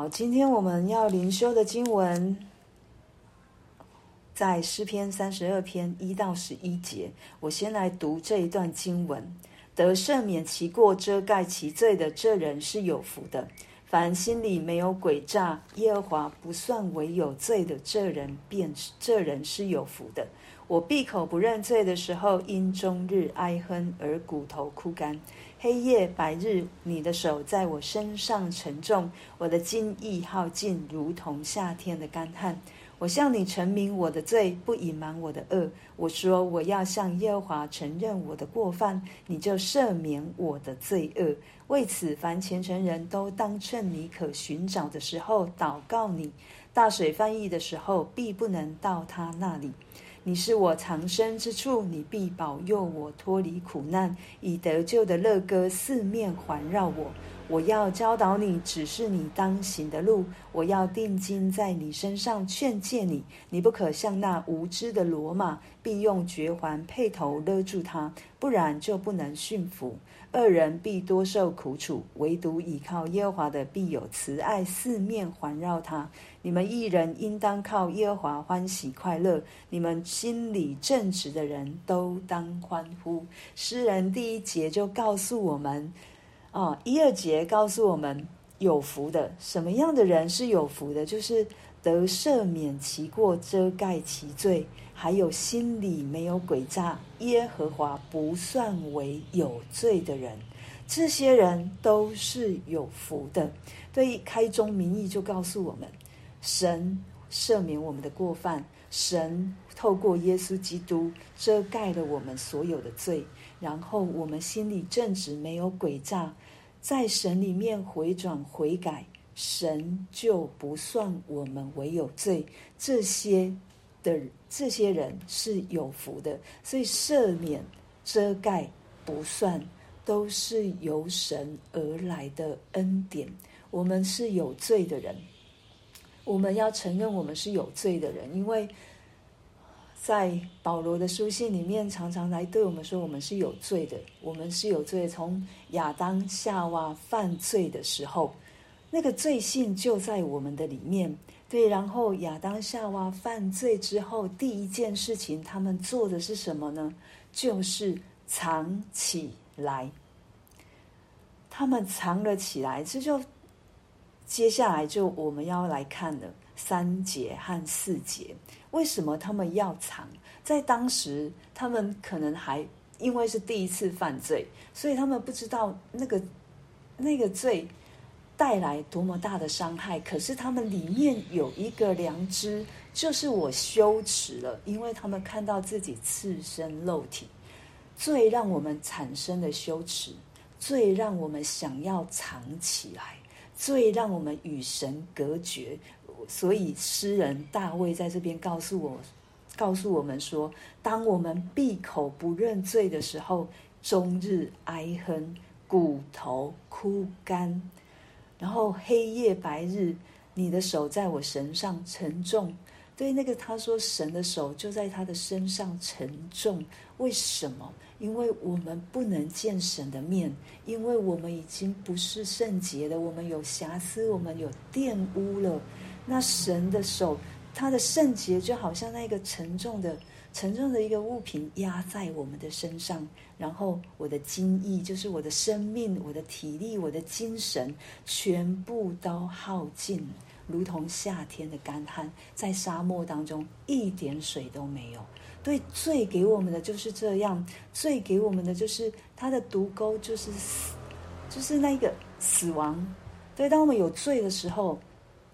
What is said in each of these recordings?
好，今天我们要灵修的经文在诗篇三十二篇一到十一节。我先来读这一段经文：得赦免其过、遮盖其罪的这人是有福的。凡心里没有诡诈，耶和华不算为有罪的这人，便这人是有福的。我闭口不认罪的时候，因终日哀哼而骨头枯干。黑夜白日，你的手在我身上沉重，我的精意耗尽，如同夏天的干旱。我向你陈明我的罪，不隐瞒我的恶。我说我要向耶和华承认我的过犯，你就赦免我的罪恶。为此，凡虔诚人都当趁你可寻找的时候祷告你。大水翻译的时候，必不能到他那里。你是我藏身之处，你必保佑我脱离苦难，以得救的乐歌四面环绕我。我要教导你，指示你当行的路。我要定睛在你身上，劝诫你。你不可像那无知的骡马，必用绝环配头勒住它，不然就不能驯服。恶人必多受苦楚，唯独倚靠耶和华的，必有慈爱四面环绕他。你们一人应当靠耶和华欢喜快乐，你们心里正直的人都当欢呼。诗人第一节就告诉我们，啊，一二节告诉我们有福的，什么样的人是有福的？就是得赦免其过，遮盖其罪。还有心里没有诡诈，耶和华不算为有罪的人，这些人都是有福的。对于开宗明义就告诉我们，神赦免我们的过犯，神透过耶稣基督遮盖了我们所有的罪，然后我们心里正直，没有诡诈，在神里面回转悔改，神就不算我们为有罪。这些。的这些人是有福的，所以赦免、遮盖不算，都是由神而来的恩典。我们是有罪的人，我们要承认我们是有罪的人，因为在保罗的书信里面，常常来对我们说，我们是有罪的，我们是有罪。从亚当夏娃犯罪的时候，那个罪性就在我们的里面。对，然后亚当夏娃犯罪之后，第一件事情他们做的是什么呢？就是藏起来。他们藏了起来，这就接下来就我们要来看的三节和四节。为什么他们要藏？在当时，他们可能还因为是第一次犯罪，所以他们不知道那个那个罪。带来多么大的伤害！可是他们里面有一个良知，就是我羞耻了，因为他们看到自己赤身露体，最让我们产生的羞耻，最让我们想要藏起来，最让我们与神隔绝。所以诗人大卫在这边告诉我，告诉我们说：当我们闭口不认罪的时候，终日哀哼，骨头枯干。然后黑夜白日，你的手在我身上沉重。对，那个他说神的手就在他的身上沉重。为什么？因为我们不能见神的面，因为我们已经不是圣洁的，我们有瑕疵，我们有玷污了。那神的手，他的圣洁就好像那个沉重的。沉重的一个物品压在我们的身上，然后我的精意，就是我的生命、我的体力、我的精神，全部都耗尽，如同夏天的干旱，在沙漠当中一点水都没有。对，罪给我们的就是这样，罪给我们的就是它的毒钩，就是死，就是那个死亡。对，当我们有罪的时候。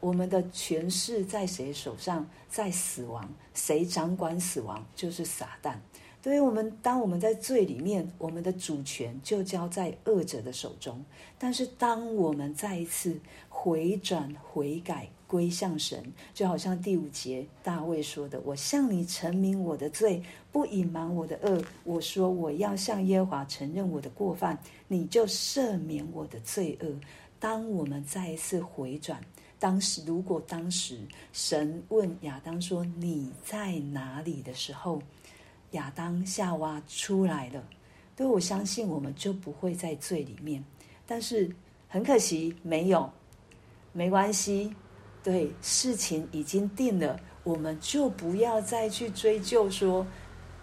我们的权势在谁手上？在死亡，谁掌管死亡？就是撒旦。对于我们，当我们在罪里面，我们的主权就交在恶者的手中。但是，当我们再一次回转、悔改、归向神，就好像第五节大卫说的：“我向你陈明我的罪，不隐瞒我的恶。我说我要向耶和华承认我的过犯，你就赦免我的罪恶。”当我们再一次回转。当时，如果当时神问亚当说：“你在哪里？”的时候，亚当夏娃出来了，对，我相信我们就不会在罪里面。但是很可惜，没有。没关系，对，事情已经定了，我们就不要再去追究说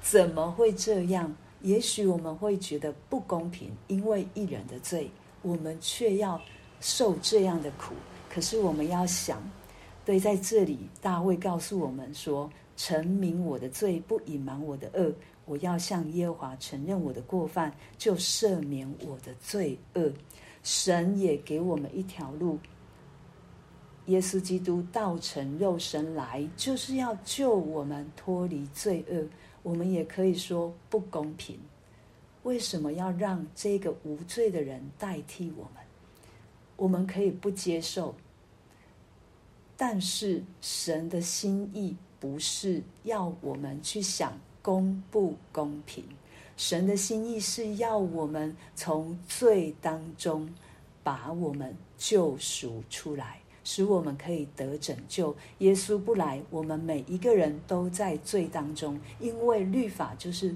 怎么会这样。也许我们会觉得不公平，因为一人的罪，我们却要受这样的苦。可是我们要想，对，在这里大卫告诉我们说：“成名我的罪，不隐瞒我的恶。我要向耶和华承认我的过犯，就赦免我的罪恶。”神也给我们一条路，耶稣基督道成肉身来，就是要救我们脱离罪恶。我们也可以说不公平，为什么要让这个无罪的人代替我们？我们可以不接受，但是神的心意不是要我们去想公不公平，神的心意是要我们从罪当中把我们救赎出来。使我们可以得拯救。耶稣不来，我们每一个人都在罪当中，因为律法就是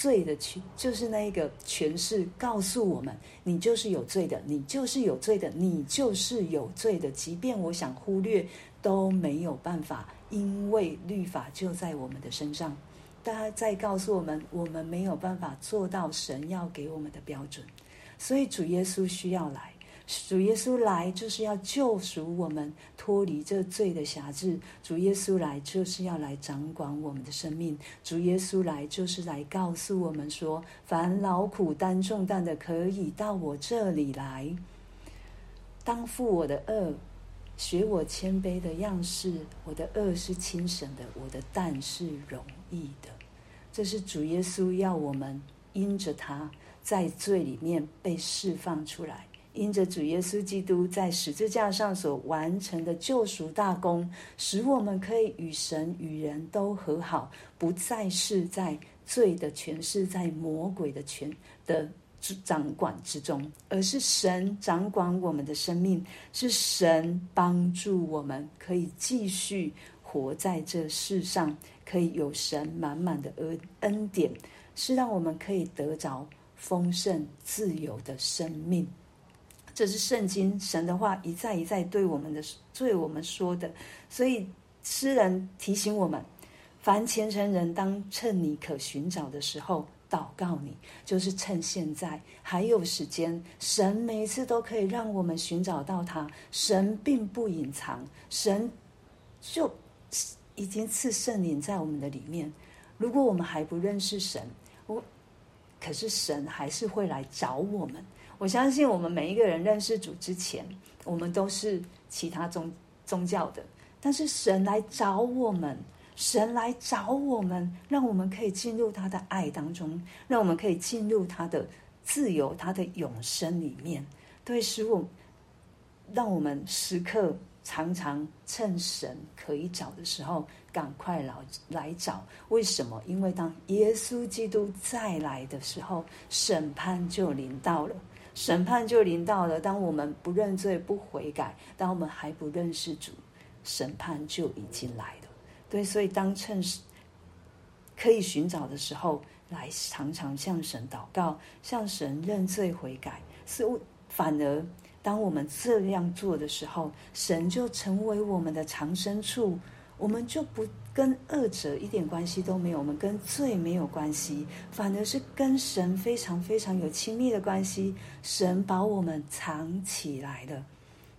罪的权，就是那一个权势，告诉我们：你就是有罪的，你就是有罪的，你就是有罪的。即便我想忽略，都没有办法，因为律法就在我们的身上。大家在告诉我们，我们没有办法做到神要给我们的标准，所以主耶稣需要来。主耶稣来就是要救赎我们脱离这罪的辖制，主耶稣来就是要来掌管我们的生命，主耶稣来就是来告诉我们说：凡劳苦担重担的，可以到我这里来，当负我的轭，学我谦卑的样式，我的轭是轻省的，我的担是容易的。这是主耶稣要我们因着他在罪里面被释放出来。因着主耶稣基督在十字架上所完成的救赎大功，使我们可以与神与人都和好，不再是在罪的权势、在魔鬼的权的掌管之中，而是神掌管我们的生命，是神帮助我们可以继续活在这世上，可以有神满满的恩恩典，是让我们可以得着丰盛自由的生命。这是圣经神的话一再一再对我们的对我们说的，所以诗人提醒我们：凡虔诚人当趁你可寻找的时候祷告你，就是趁现在还有时间。神每次都可以让我们寻找到他，神并不隐藏，神就已经赐圣灵在我们的里面。如果我们还不认识神，我可是神还是会来找我们。我相信我们每一个人认识主之前，我们都是其他宗宗教的。但是神来找我们，神来找我们，让我们可以进入他的爱当中，让我们可以进入他的自由、他的永生里面。对，使我让我们时刻常常趁神可以找的时候，赶快来来找。为什么？因为当耶稣基督再来的时候，审判就临到了。审判就临到了。当我们不认罪、不悔改，当我们还不认识主，审判就已经来了。对，所以当趁可以寻找的时候，来常常向神祷告，向神认罪悔改。是反而当我们这样做的时候，神就成为我们的藏身处，我们就不。跟恶者一点关系都没有，我们跟罪没有关系，反而是跟神非常非常有亲密的关系。神把我们藏起来了，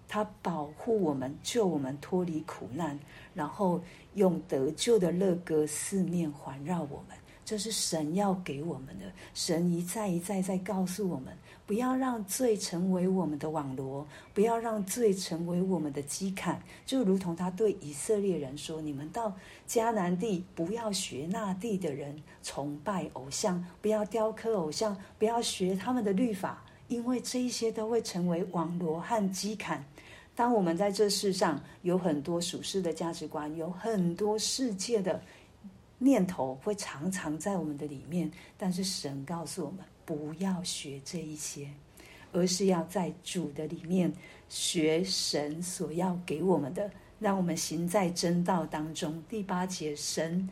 他保护我们，救我们脱离苦难，然后用得救的乐歌四面环绕我们。这是神要给我们的。神一再一再在告诉我们。不要让罪成为我们的网罗，不要让罪成为我们的基坎。就如同他对以色列人说：“你们到迦南地，不要学那地的人崇拜偶像，不要雕刻偶像，不要学他们的律法，因为这一些都会成为网罗和基坎。”当我们在这世上有很多属世的价值观，有很多世界的念头，会常常在我们的里面，但是神告诉我们。不要学这一些，而是要在主的里面学神所要给我们的，让我们行在真道当中。第八节，神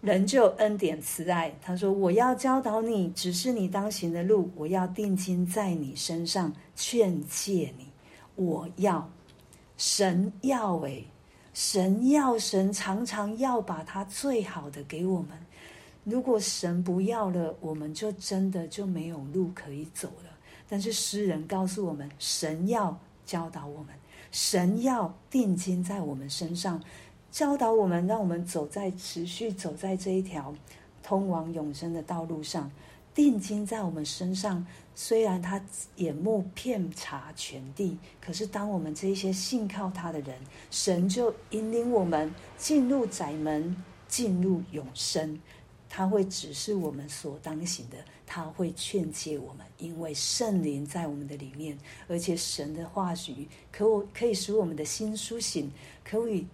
仍旧恩典慈爱，他说：“我要教导你，指示你当行的路，我要定睛在你身上，劝诫你。我要神要诶，神要，神常常要把他最好的给我们。如果神不要了，我们就真的就没有路可以走了。但是诗人告诉我们，神要教导我们，神要定睛在我们身上，教导我们，让我们走在持续走在这一条通往永生的道路上。定睛在我们身上，虽然他眼目遍察全地，可是当我们这些信靠他的人，神就引领我们进入窄门，进入永生。他会指示我们所当行的，他会劝诫我们，因为圣灵在我们的里面，而且神的话语可我可以使我们的心苏醒，可以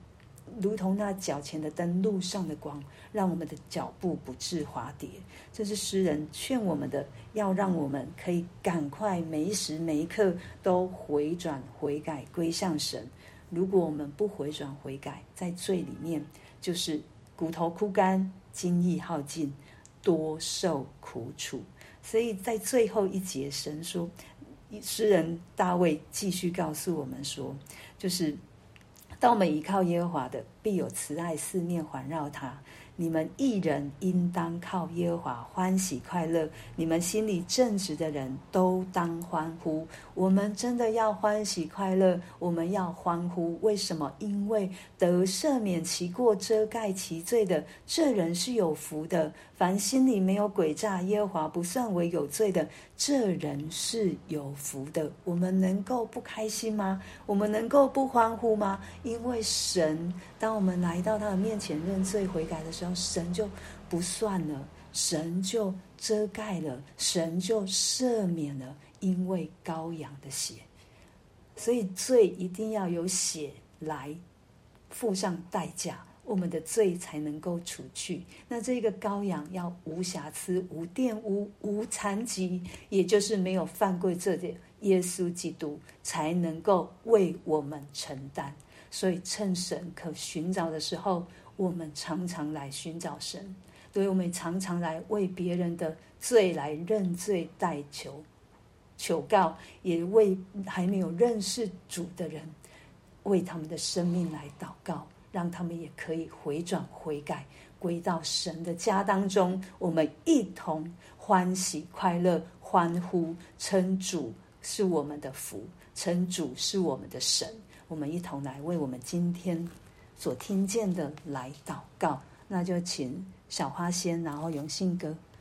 如同那脚前的灯，路上的光。让我们的脚步不致滑跌，这是诗人劝我们的，要让我们可以赶快每一时每一刻都回转悔改归向神。如果我们不回转悔改，在罪里面就是骨头枯干、精力耗尽、多受苦楚。所以在最后一节，神说，诗人大卫继续告诉我们说，就是当我们依靠耶和华的，必有慈爱四面环绕他。你们一人应当靠耶和华欢喜快乐，你们心里正直的人都当欢呼。我们真的要欢喜快乐，我们要欢呼。为什么？因为得赦免其过、遮盖其罪的，这人是有福的。凡心里没有诡诈，耶和华不算为有罪的，这人是有福的。我们能够不开心吗？我们能够不欢呼吗？因为神，当我们来到他的面前认罪悔改的时候，神就不算了，神就遮盖了，神就赦免了，因为羔羊的血。所以罪一定要有血来付上代价。我们的罪才能够除去。那这个羔羊要无瑕疵、无玷污、无残疾，也就是没有犯过这点，耶稣基督才能够为我们承担。所以趁神可寻找的时候，我们常常来寻找神。所以我们常常来为别人的罪来认罪代求、求告，也为还没有认识主的人，为他们的生命来祷告。让他们也可以回转悔改，归到神的家当中。我们一同欢喜快乐，欢呼称主是我们的福，称主是我们的神。我们一同来为我们今天所听见的来祷告。那就请小花仙，然后永信哥。